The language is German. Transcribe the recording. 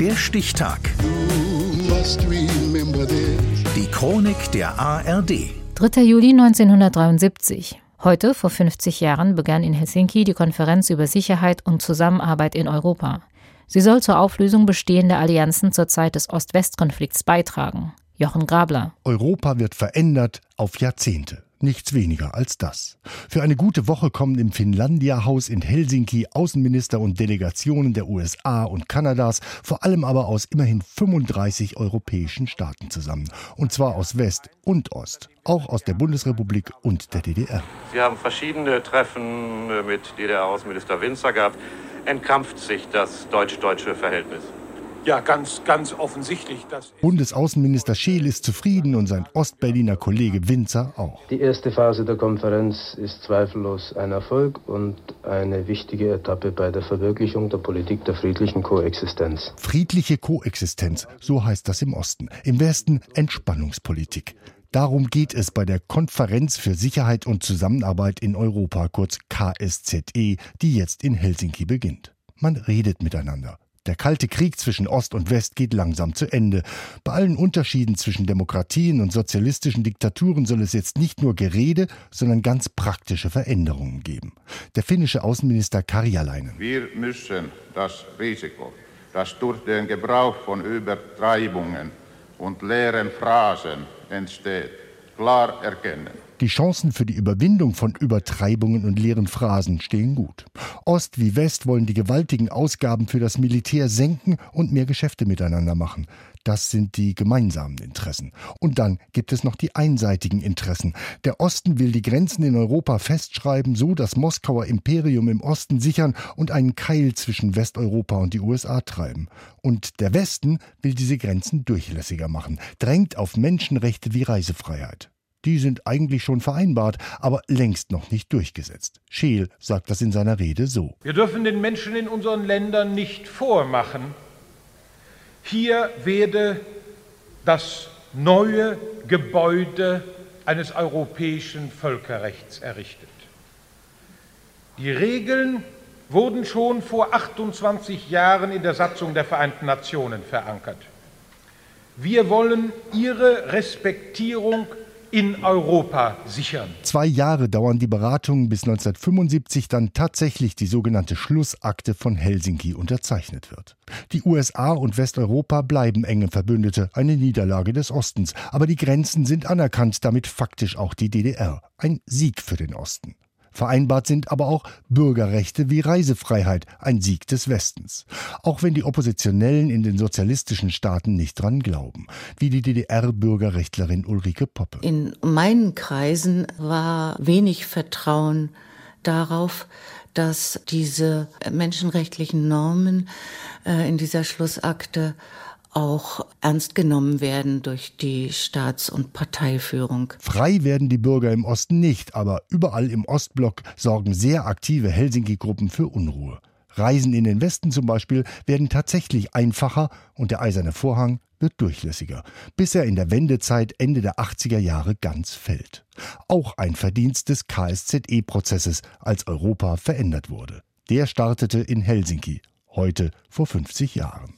Der Stichtag. Die Chronik der ARD. 3. Juli 1973. Heute, vor 50 Jahren, begann in Helsinki die Konferenz über Sicherheit und Zusammenarbeit in Europa. Sie soll zur Auflösung bestehender Allianzen zur Zeit des Ost-West-Konflikts beitragen. Jochen Grabler. Europa wird verändert auf Jahrzehnte. Nichts weniger als das. Für eine gute Woche kommen im Finlandia-Haus in Helsinki Außenminister und Delegationen der USA und Kanadas, vor allem aber aus immerhin 35 europäischen Staaten zusammen. Und zwar aus West und Ost, auch aus der Bundesrepublik und der DDR. Sie haben verschiedene Treffen mit DDR-Außenminister Winzer gehabt. Entkrampft sich das deutsch-deutsche Verhältnis? Ja, ganz, ganz offensichtlich. Dass Bundesaußenminister Scheel ist zufrieden und sein Ostberliner Kollege Winzer auch. Die erste Phase der Konferenz ist zweifellos ein Erfolg und eine wichtige Etappe bei der Verwirklichung der Politik der friedlichen Koexistenz. Friedliche Koexistenz, so heißt das im Osten. Im Westen Entspannungspolitik. Darum geht es bei der Konferenz für Sicherheit und Zusammenarbeit in Europa, kurz KSZE, die jetzt in Helsinki beginnt. Man redet miteinander. Der kalte Krieg zwischen Ost und West geht langsam zu Ende. Bei allen Unterschieden zwischen Demokratien und sozialistischen Diktaturen soll es jetzt nicht nur Gerede, sondern ganz praktische Veränderungen geben. Der finnische Außenminister Karjalainen. Wir müssen das Risiko, das durch den Gebrauch von Übertreibungen und leeren Phrasen entsteht, klar erkennen. Die Chancen für die Überwindung von Übertreibungen und leeren Phrasen stehen gut. Ost wie West wollen die gewaltigen Ausgaben für das Militär senken und mehr Geschäfte miteinander machen. Das sind die gemeinsamen Interessen. Und dann gibt es noch die einseitigen Interessen. Der Osten will die Grenzen in Europa festschreiben, so das Moskauer Imperium im Osten sichern und einen Keil zwischen Westeuropa und die USA treiben. Und der Westen will diese Grenzen durchlässiger machen, drängt auf Menschenrechte wie Reisefreiheit. Die sind eigentlich schon vereinbart, aber längst noch nicht durchgesetzt. Scheel sagt das in seiner Rede so. Wir dürfen den Menschen in unseren Ländern nicht vormachen, hier werde das neue Gebäude eines europäischen Völkerrechts errichtet. Die Regeln wurden schon vor 28 Jahren in der Satzung der Vereinten Nationen verankert. Wir wollen ihre Respektierung in Europa sichern. Zwei Jahre dauern die Beratungen, bis 1975 dann tatsächlich die sogenannte Schlussakte von Helsinki unterzeichnet wird. Die USA und Westeuropa bleiben enge Verbündete, eine Niederlage des Ostens, aber die Grenzen sind anerkannt, damit faktisch auch die DDR. Ein Sieg für den Osten. Vereinbart sind aber auch Bürgerrechte wie Reisefreiheit, ein Sieg des Westens. Auch wenn die Oppositionellen in den sozialistischen Staaten nicht dran glauben, wie die DDR-Bürgerrechtlerin Ulrike Poppe. In meinen Kreisen war wenig Vertrauen darauf, dass diese menschenrechtlichen Normen äh, in dieser Schlussakte auch ernst genommen werden durch die Staats- und Parteiführung. Frei werden die Bürger im Osten nicht, aber überall im Ostblock sorgen sehr aktive Helsinki-Gruppen für Unruhe. Reisen in den Westen zum Beispiel werden tatsächlich einfacher und der eiserne Vorhang wird durchlässiger, bis er in der Wendezeit Ende der 80er Jahre ganz fällt. Auch ein Verdienst des KSZE-Prozesses, als Europa verändert wurde. Der startete in Helsinki, heute vor 50 Jahren.